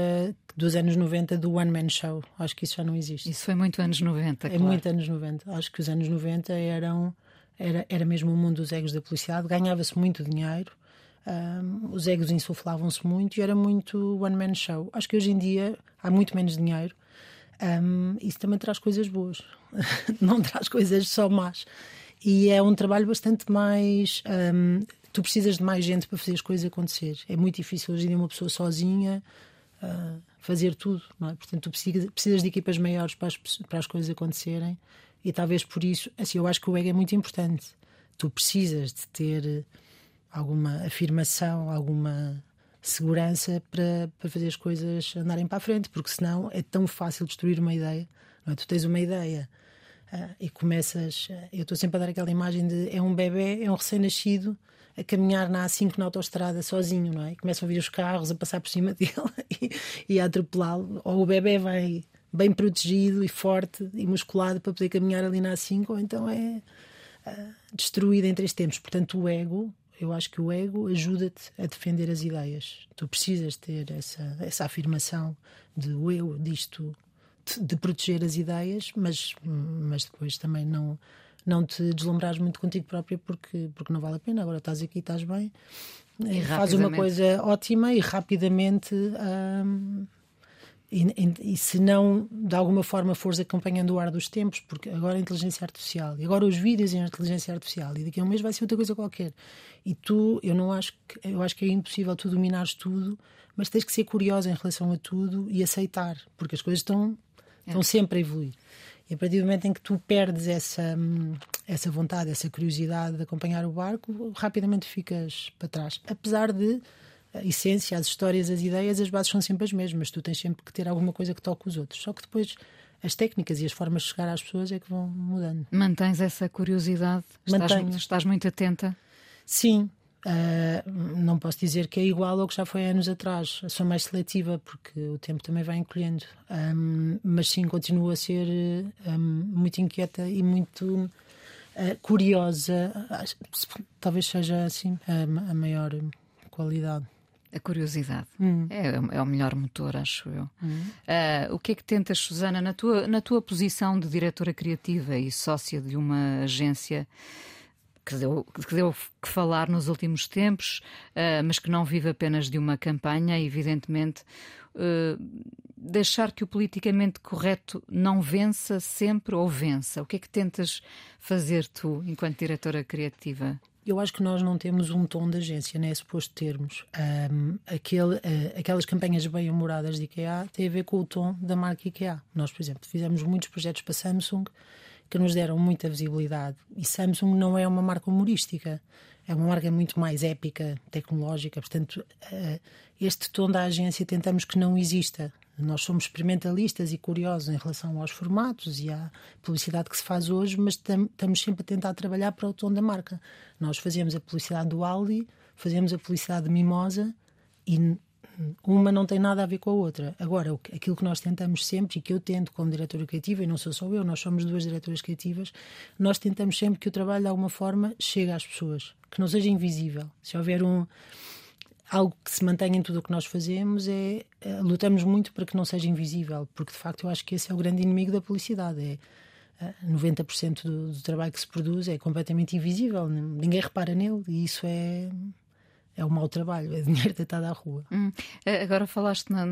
dos anos 90 do One Man Show. Acho que isso já não existe. Isso foi muito anos 90, É claro. muito anos 90. Acho que os anos 90 eram. Era, era mesmo o mundo dos egos da publicidade, ganhava-se muito dinheiro, um, os egos insuflavam-se muito e era muito one man show. Acho que hoje em dia há muito menos dinheiro, um, isso também traz coisas boas, não traz coisas só más. E é um trabalho bastante mais. Um, tu precisas de mais gente para fazer as coisas acontecer. É muito difícil hoje em dia uma pessoa sozinha uh, fazer tudo, não é? Portanto, tu precisas, de equipas maiores para as, para as coisas acontecerem. E talvez por isso, assim, eu acho que o ego é muito importante. Tu precisas de ter alguma afirmação, alguma segurança para, para fazer as coisas andarem para a frente, porque senão é tão fácil destruir uma ideia. É? Tu tens uma ideia uh, e começas. Uh, eu estou sempre a dar aquela imagem de é um bebê, é um recém-nascido a caminhar na A5 na autostrada sozinho, não é? E começam a vir os carros a passar por cima dele e, e a atropelá-lo. Ou o bebê vai bem protegido e forte e musculado para poder caminhar ali na A5, ou então é uh, destruído em três tempos. Portanto, o ego eu acho que o ego ajuda-te a defender as ideias. Tu precisas ter essa, essa afirmação de o eu disto, de, proteger as ideias, mas, mas depois também não não te deslumbrares muito contigo própria porque, porque não vale a pena. Agora estás aqui, estás bem, e faz uma coisa ótima e rapidamente hum, e, e, se não, de alguma forma, fores acompanhando o ar dos tempos, porque agora a inteligência artificial, e agora os vídeos em inteligência artificial, e daqui a um mês vai ser outra coisa qualquer. E tu, eu não acho que, eu acho que é impossível tu dominares tudo, mas tens que ser curiosa em relação a tudo e aceitar, porque as coisas estão, é. estão sempre a evoluir. E a partir do momento em que tu perdes essa, essa vontade, essa curiosidade de acompanhar o barco, rapidamente ficas para trás. Apesar de a essência, as histórias, as ideias, as bases são sempre as mesmas. Tu tens sempre que ter alguma coisa que toque os outros. Só que depois as técnicas e as formas de chegar às pessoas é que vão mudando. Mantens essa curiosidade? Mantenho. Estás, estás muito atenta? Sim. Uh, não posso dizer que é igual ao que já foi anos atrás. Sou mais seletiva porque o tempo também vai encolhendo. Um, mas sim, continuo a ser um, muito inquieta e muito uh, curiosa. Talvez seja assim a, a maior qualidade. A curiosidade hum. é, é, o melhor motor, acho eu. Hum. Uh, o que é que tentas, Susana, na tua, na tua posição de diretora criativa e sócia de uma agência que deu que, deu que falar nos últimos tempos, uh, mas que não vive apenas de uma campanha, evidentemente. Uh, deixar que o politicamente correto não vença sempre ou vença? O que é que tentas fazer tu, enquanto diretora criativa? Eu acho que nós não temos um tom de agência, não é suposto termos. Um, aquele, uh, aquelas campanhas bem-humoradas de IKEA têm a ver com o tom da marca IKEA. Nós, por exemplo, fizemos muitos projetos para Samsung que nos deram muita visibilidade. E Samsung não é uma marca humorística, é uma marca muito mais épica, tecnológica. Portanto, uh, este tom da agência tentamos que não exista. Nós somos experimentalistas e curiosos em relação aos formatos e à publicidade que se faz hoje, mas estamos sempre a tentar trabalhar para o tom da marca. Nós fazemos a publicidade do Aldi, fazemos a publicidade de Mimosa e uma não tem nada a ver com a outra. Agora, aquilo que nós tentamos sempre, e que eu tento como diretora criativa, e não sou só eu, nós somos duas diretoras criativas, nós tentamos sempre que o trabalho de alguma forma chegue às pessoas, que não seja invisível. Se houver um algo que se mantenha em tudo o que nós fazemos é, é, lutamos muito para que não seja invisível, porque de facto eu acho que esse é o grande inimigo da publicidade. É, 90% do, do trabalho que se produz é completamente invisível, ninguém repara nele e isso é é um mau trabalho, é dinheiro deitado à rua. Hum. Agora falaste na,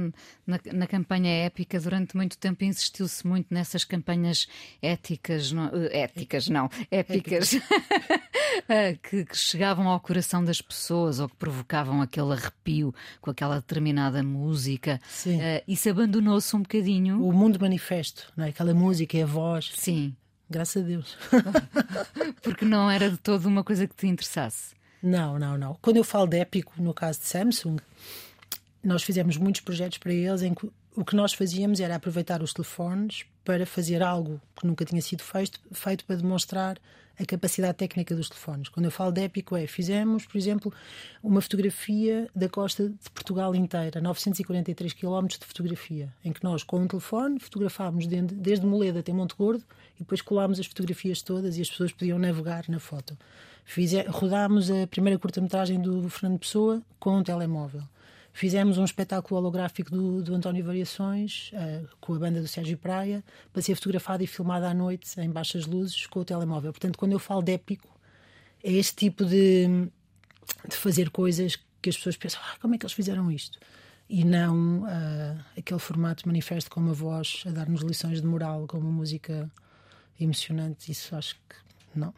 na, na, campanha épica, durante muito tempo insistiu-se muito nessas campanhas éticas, não, eh, éticas não, épicas, eh, que, que, chegavam ao coração das pessoas ou que provocavam aquele arrepio com aquela determinada música. Sim. Isso abandonou-se um bocadinho. O mundo manifesto, não é? aquela música e a voz. Sim. Graças a Deus. Porque não era de todo uma coisa que te interessasse. Não, não, não. Quando eu falo de épico, no caso de Samsung, nós fizemos muitos projetos para eles em que o que nós fazíamos era aproveitar os telefones para fazer algo que nunca tinha sido feito, feito para demonstrar a capacidade técnica dos telefones. Quando eu falo de épico, é fizemos, por exemplo, uma fotografia da costa de Portugal inteira, 943 km de fotografia, em que nós, com um telefone, fotografámos desde, desde Moleda até Monte Gordo e depois colámos as fotografias todas e as pessoas podiam navegar na foto. Rodámos a primeira curta-metragem do Fernando Pessoa com um telemóvel. Fizemos um espetáculo holográfico do, do António Variações, uh, com a banda do Sérgio Praia, para ser fotografado e filmado à noite, em baixas luzes, com o telemóvel. Portanto, quando eu falo de épico, é este tipo de, de fazer coisas que as pessoas pensam: ah, como é que eles fizeram isto? E não uh, aquele formato manifesto com uma voz a dar-nos lições de moral, com uma música emocionante. Isso acho que não.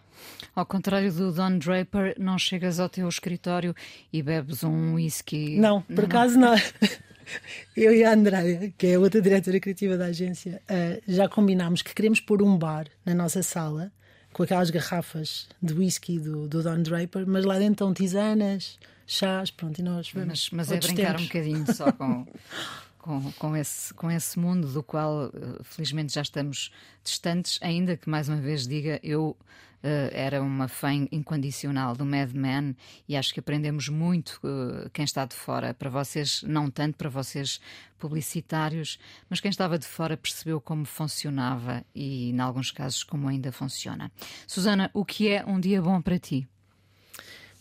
Ao contrário do Don Draper, não chegas ao teu escritório e bebes um whisky. Não, por não, acaso não. Eu e a Andréia, que é a outra diretora criativa da agência, uh, já combinámos que queremos pôr um bar na nossa sala com aquelas garrafas de whisky do, do Don Draper, mas lá dentro estão tisanas, chás, pronto, e nós vamos. Mas, mas é brincar tempos. um bocadinho só com. com, com, esse, com esse mundo do qual, eh, felizmente, já estamos distantes, ainda que, mais uma vez, diga, eu Uh, era uma fã incondicional do Mad Men e acho que aprendemos muito uh, quem está de fora. Para vocês, não tanto para vocês publicitários, mas quem estava de fora percebeu como funcionava e, em alguns casos, como ainda funciona. Susana, o que é um dia bom para ti?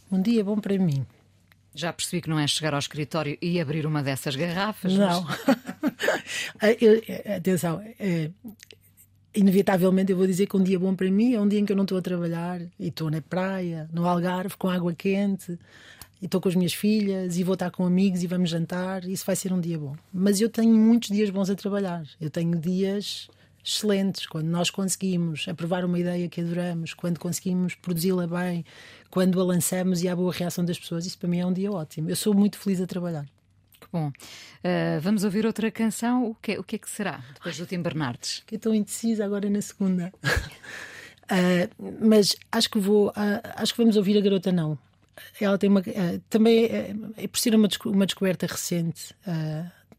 Um dia bom para mim. Já percebi que não é chegar ao escritório e abrir uma dessas garrafas. Não. Mas... Atenção, é, inevitavelmente eu vou dizer que um dia bom para mim é um dia em que eu não estou a trabalhar e estou na praia, no Algarve, com água quente, e estou com as minhas filhas e vou estar com amigos e vamos jantar. Isso vai ser um dia bom. Mas eu tenho muitos dias bons a trabalhar. Eu tenho dias excelentes, quando nós conseguimos aprovar uma ideia que adoramos, quando conseguimos produzi-la bem, quando a lançamos e há boa reação das pessoas, isso para mim é um dia ótimo. Eu sou muito feliz a trabalhar. Bom, uh, vamos ouvir outra canção. O que, o que é que será depois do Tim Bernardes? Que estou indecisa agora na segunda. uh, mas acho que vou. Uh, acho que vamos ouvir a Garota Não. Ela tem uma. também é, é por ser uma, uma descoberta recente.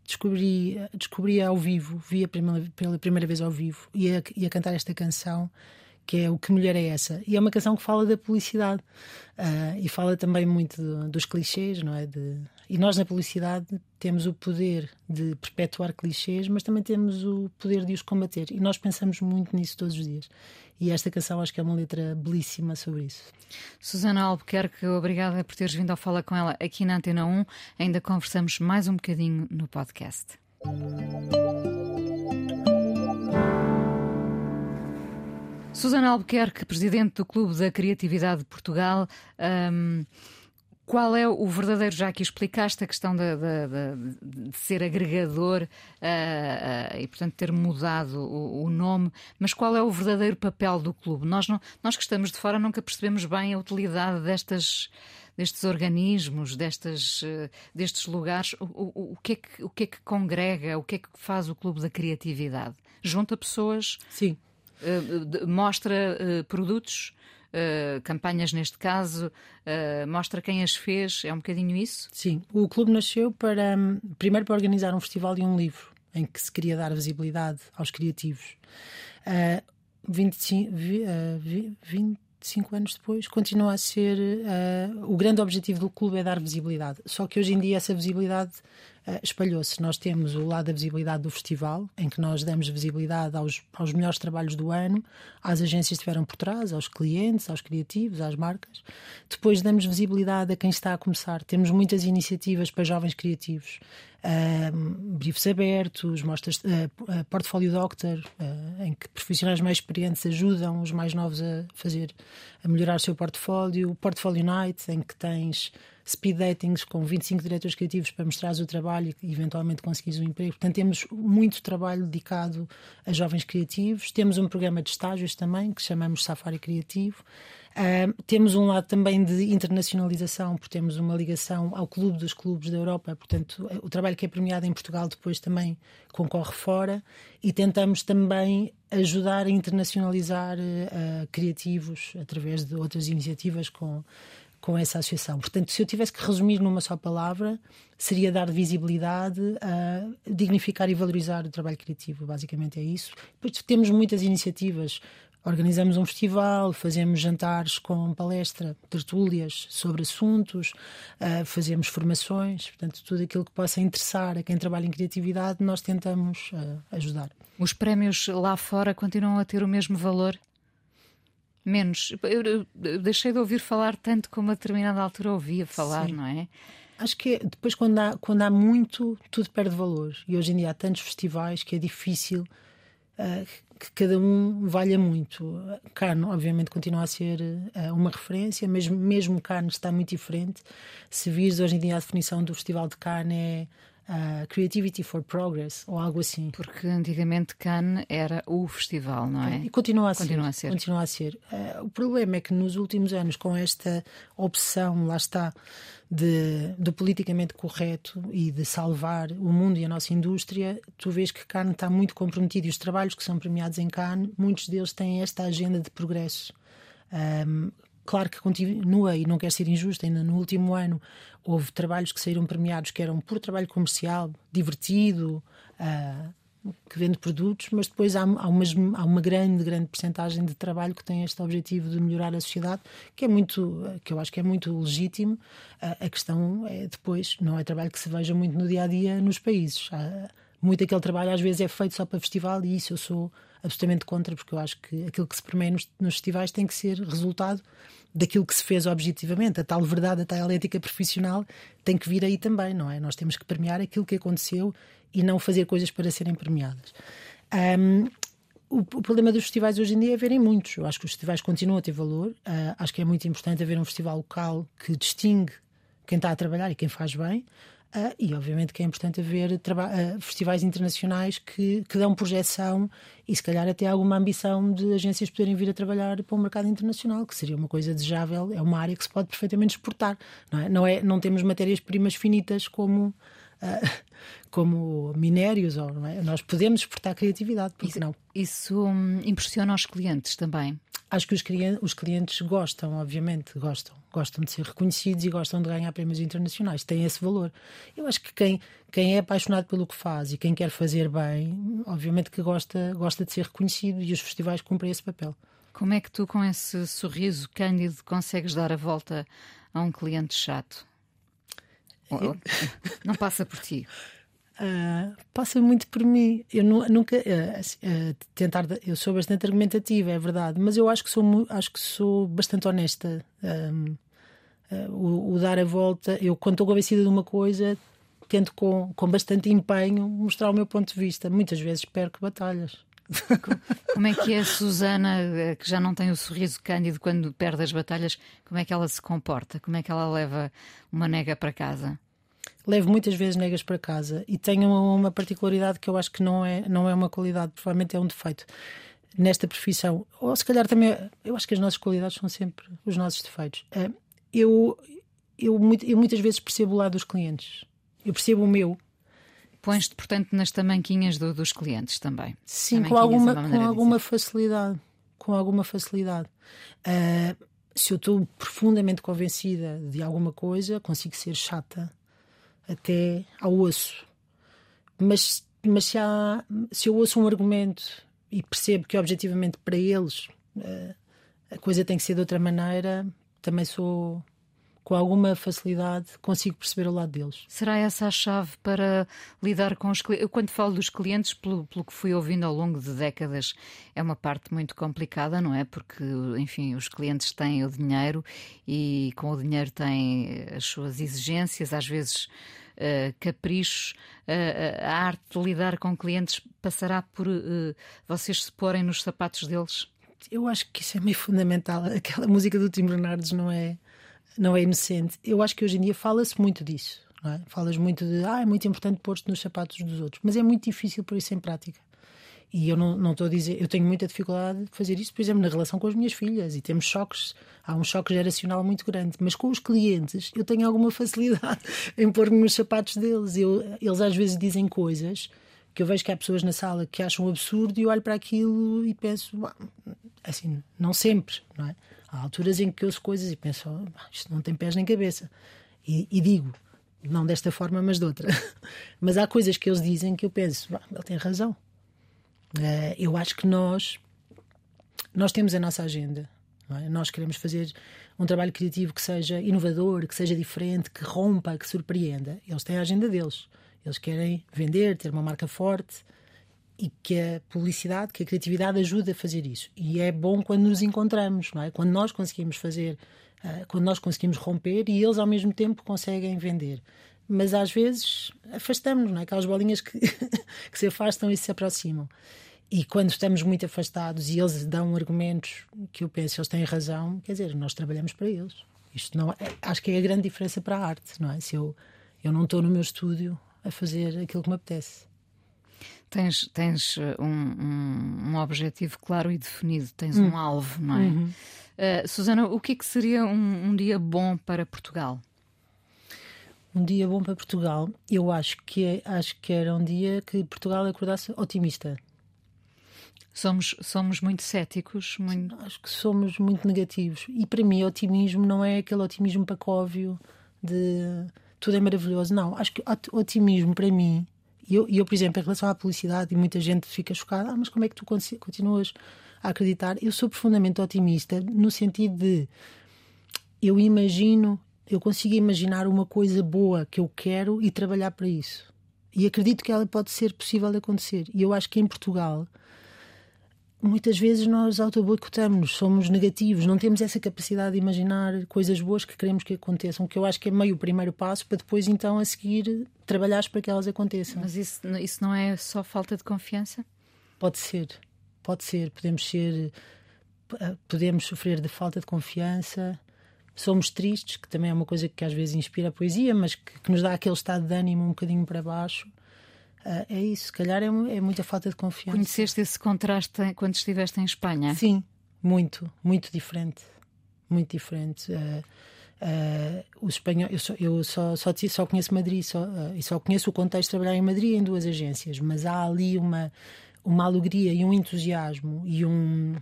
Descobri, descobri ao vivo, vi primeira, pela primeira vez ao vivo e a, e a cantar esta canção que é O Que Mulher é Essa? E é uma canção que fala da publicidade uh, e fala também muito do, dos clichês, não é? De, e nós na publicidade temos o poder de perpetuar clichês, mas também temos o poder de os combater. E nós pensamos muito nisso todos os dias. E esta canção acho que é uma letra belíssima sobre isso. Susana Albuquerque, obrigada por teres vindo ao Fala com ela aqui na Antena 1. Ainda conversamos mais um bocadinho no podcast. Susana Albuquerque, presidente do Clube da Criatividade de Portugal. Um, qual é o verdadeiro, já que explicaste a questão de, de, de, de ser agregador uh, uh, e, portanto, ter mudado o, o, nome, mas qual é o verdadeiro papel do clube? Nós, não, nós que estamos de fora nunca percebemos bem a utilidade destas, destes organismos, destas, uh, destes lugares. O, o, o, que é que, o que é que congrega, o que é que faz o Clube da Criatividade? Junta pessoas? Sim. Mostra produtos, uh, campanhas neste caso, mostra quem as fez, é um bocadinho isso? Sim, o clube nasceu para, um, primeiro para organizar um festival e um livro, em que se queria dar visibilidade aos criativos. 25, 25 anos depois, continua a ser o grande objetivo do clube é dar visibilidade. Só que hoje em dia essa visibilidade uh, espalhou-se. Nós temos o lado da visibilidade do festival, em que nós damos visibilidade aos, aos melhores trabalhos do ano, às agências que estiveram por trás, aos clientes, aos criativos, às marcas. Depois damos visibilidade a quem está a começar. Temos muitas iniciativas para jovens criativos. Uh, briefs abertos, mostras, uh, portfólio doctor, uh, em que profissionais mais experientes ajudam os mais novos a fazer, a melhorar o seu portfólio, portfólio night, em que tens speed datings com 25 diretores criativos para mostrares o trabalho e eventualmente conseguires um emprego. Portanto, temos muito trabalho dedicado a jovens criativos. Temos um programa de estágios também, que chamamos Safari Criativo. Uh, temos um lado também de internacionalização, porque temos uma ligação ao Clube dos Clubes da Europa, portanto, o trabalho que é premiado em Portugal depois também concorre fora e tentamos também ajudar a internacionalizar uh, criativos através de outras iniciativas com com essa associação. Portanto, se eu tivesse que resumir numa só palavra, seria dar visibilidade, dignificar e valorizar o trabalho criativo. Basicamente é isso. Depois temos muitas iniciativas. Organizamos um festival, fazemos jantares com palestra, tertúlias sobre assuntos, uh, fazemos formações, portanto, tudo aquilo que possa interessar a quem trabalha em criatividade, nós tentamos uh, ajudar. Os prémios lá fora continuam a ter o mesmo valor? Menos. Eu, deixei de ouvir falar tanto como a determinada altura ouvia falar, Sim. não é? Acho que é, depois, quando há, quando há muito, tudo perde valor. E hoje em dia há tantos festivais que é difícil uh, que cada um valha muito. Carne, obviamente, continua a ser uh, uma referência, mas mesmo carne está muito diferente. Se vires hoje em dia a definição do Festival de Carne é uh, Creativity for Progress ou algo assim. Porque antigamente Cannes era o festival, não é? E continua a continua ser. A ser. Continua a ser. Uh, o problema é que nos últimos anos, com esta opção, lá está, de, do politicamente correto e de salvar o mundo e a nossa indústria, tu vês que Cannes está muito comprometido e os trabalhos que são premiados em Cannes, muitos deles têm esta agenda de progresso. Um, Claro que continua e não quer ser injusto, ainda no último ano houve trabalhos que saíram premiados que eram por trabalho comercial, divertido, uh, que vende produtos, mas depois há, há, umas, há uma grande, grande percentagem de trabalho que tem este objetivo de melhorar a sociedade, que é muito, que eu acho que é muito legítimo. Uh, a questão é depois, não é trabalho que se veja muito no dia a dia nos países. Uh, muito aquele trabalho às vezes é feito só para festival e isso eu sou absolutamente contra, porque eu acho que aquilo que se permeia nos, nos festivais tem que ser resultado daquilo que se fez objetivamente. A tal verdade, a tal ética profissional tem que vir aí também, não é? Nós temos que premiar aquilo que aconteceu e não fazer coisas para serem premiadas. Um, o, o, problema dos festivais hoje em dia é verem muitos. Eu acho que os festivais continuam a ter valor. Uh, acho que é muito importante haver um festival local que distingue quem está a trabalhar e quem faz bem. Uh, e obviamente que é importante haver uh, festivais internacionais que, que dão projeção e se calhar até alguma ambição de agências poderem vir a trabalhar para o mercado internacional, que seria uma coisa desejável, é uma área que se pode perfeitamente exportar. Não, é? Não, é, não temos matérias-primas finitas como uh, como minérios, ou, é? nós podemos exportar criatividade, porque isso, não? Isso hum, impressiona os clientes também. Acho que os clientes, os clientes gostam, obviamente, gostam. Gostam de ser reconhecidos e gostam de ganhar prémios internacionais. Tem esse valor. Eu acho que quem, quem é apaixonado pelo que faz e quem quer fazer bem, obviamente que gosta, gosta de ser reconhecido e os festivais cumprem esse papel. Como é que tu, com esse sorriso cândido, consegues dar a volta a um cliente chato? Não passa por ti. Uh, passa muito por mim. Eu nunca uh, uh, tentar. Eu sou bastante argumentativa, é verdade, mas eu acho que sou acho que sou bastante honesta. Um, o, o, dar a volta, eu quando estou convencida de uma coisa, tento com, com bastante empenho mostrar o meu ponto de vista. Muitas vezes perco batalhas. Como é que é a Susana, que já não tem o sorriso cândido quando perde as batalhas, como é que ela se comporta? Como é que ela leva uma nega para casa? Levo muitas vezes negas para casa e tenho uma particularidade que eu acho que não é, não é uma qualidade, provavelmente é um defeito nesta profissão. Ou se calhar também, eu acho que as nossas qualidades são sempre os nossos defeitos. Eh, eu, eu, eu muitas vezes percebo o lado dos clientes, eu percebo o meu. Pões-te, portanto, nas tamanquinhas do, dos clientes também. Sim, com alguma, é com alguma facilidade. Com alguma facilidade. Uh, se eu estou profundamente convencida de alguma coisa, consigo ser chata até ao osso. Mas, mas se, há, se eu ouço um argumento e percebo que objetivamente para eles uh, a coisa tem que ser de outra maneira, também sou com alguma facilidade consigo perceber o lado deles. Será essa a chave para lidar com os clientes? Eu, quando falo dos clientes, pelo, pelo que fui ouvindo ao longo de décadas, é uma parte muito complicada, não é? Porque, enfim, os clientes têm o dinheiro e com o dinheiro têm as suas exigências, às vezes. Uh, caprichos, uh, a arte de lidar com clientes passará por uh, vocês se porem nos sapatos deles? Eu acho que isso é meio fundamental. Aquela música do Tim Bernardes não é não é inocente. Eu acho que hoje em dia fala-se muito disso. Não é? Falas muito de, ah, é muito importante pôr-te nos sapatos dos outros, mas é muito difícil pôr isso em prática. E eu não, não estou a dizer, eu tenho muita dificuldade de fazer isso, por exemplo, na relação com as minhas filhas, e temos choques, há um choque geracional muito grande, mas com os clientes eu tenho alguma facilidade em pôr-me nos sapatos deles. Eu, eles às vezes dizem coisas que eu vejo que há pessoas na sala que acham absurdo e eu olho para aquilo e penso, assim, não sempre, não é? Há alturas em que ouço coisas e penso, oh, isto não tem pés nem cabeça. E, e, digo, não desta forma, mas de outra. mas há coisas que eles dizem que eu penso, ele tem razão. Uh, eu acho que nós, nós temos a nossa agenda. É? Nós queremos fazer um trabalho criativo que seja inovador, que seja diferente, que rompa, que surpreenda. Eles têm a agenda deles. Eles querem vender, ter uma marca forte e que a publicidade, que a criatividade ajuda a fazer isso. E é bom quando nos encontramos, não é? Quando nós conseguimos fazer, uh, quando nós conseguimos romper e eles ao mesmo tempo conseguem vender. Mas às vezes afastamos, não é? Aquelas bolinhas que, que se afastam e se aproximam. E quando estamos muito afastados e eles dão argumentos que eu penso eles têm razão, quer dizer, nós trabalhamos para eles. Isto não é, acho que é a grande diferença para a arte, não é? Se eu, eu não estou no meu estúdio a fazer aquilo que me apetece. Tens, tens uh, um, um, um objetivo claro e definido, tens hum. um alvo, não é? Uhum. Uh, Susana, o que é que seria um, um, dia bom para Portugal? Um dia bom para Portugal, eu acho que, é, acho que era um dia que Portugal acordasse otimista. Somos, somos muito céticos? Muito... Acho que somos muito negativos. E para mim, otimismo não é aquele otimismo pacóvio de tudo é maravilhoso. Não, acho que otimismo para mim e eu, eu, por exemplo, em relação à publicidade, e muita gente fica chocada, ah, mas como é que tu continuas a acreditar? Eu sou profundamente otimista no sentido de eu imagino, eu consigo imaginar uma coisa boa que eu quero e trabalhar para isso. E acredito que ela pode ser possível de acontecer. E eu acho que em Portugal muitas vezes nós auto-boicotamos, somos negativos, não temos essa capacidade de imaginar coisas boas que queremos que aconteçam, que eu acho que é meio o primeiro passo para depois então a seguir trabalhar para que elas aconteçam. Mas isso, isso não é só falta de confiança? Pode ser, pode ser. Podemos ser, eh, podemos sofrer de falta de confiança. Somos tristes, que também é uma coisa que às vezes inspira a poesia, mas que, que nos dá aquele estado de ânimo um bocadinho para baixo. Uh, é isso, se calhar é, é, muita falta de confiança. Conheceste esse contraste quando estiveste em Espanha? Sim, muito, muito diferente. Muito diferente. Uh, Uh, os espanhóis, eu, só, eu só, só, só, conheço Madrid só, e só conheço o contexto de trabalhar em Madrid em duas agências, mas há ali uma, uma alegria e um entusiasmo e um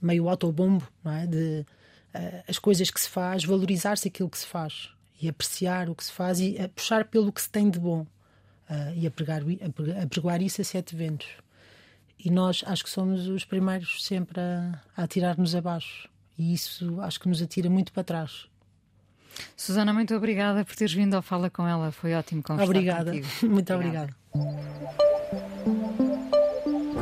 meio autobombo não é? de as coisas que se faz, valorizar-se aquilo que se faz e apreciar o que se faz e puxar pelo que se tem de bom e a pregar, a, pregoar isso a sete ventos. E nós acho que somos os primeiros sempre a, a atirar-nos abaixo. E isso acho que nos atira muito para trás. Susana, muito obrigada por teres vindo ao Fala com ela. Foi ótimo conversar obrigada. contigo. Muito obrigada. A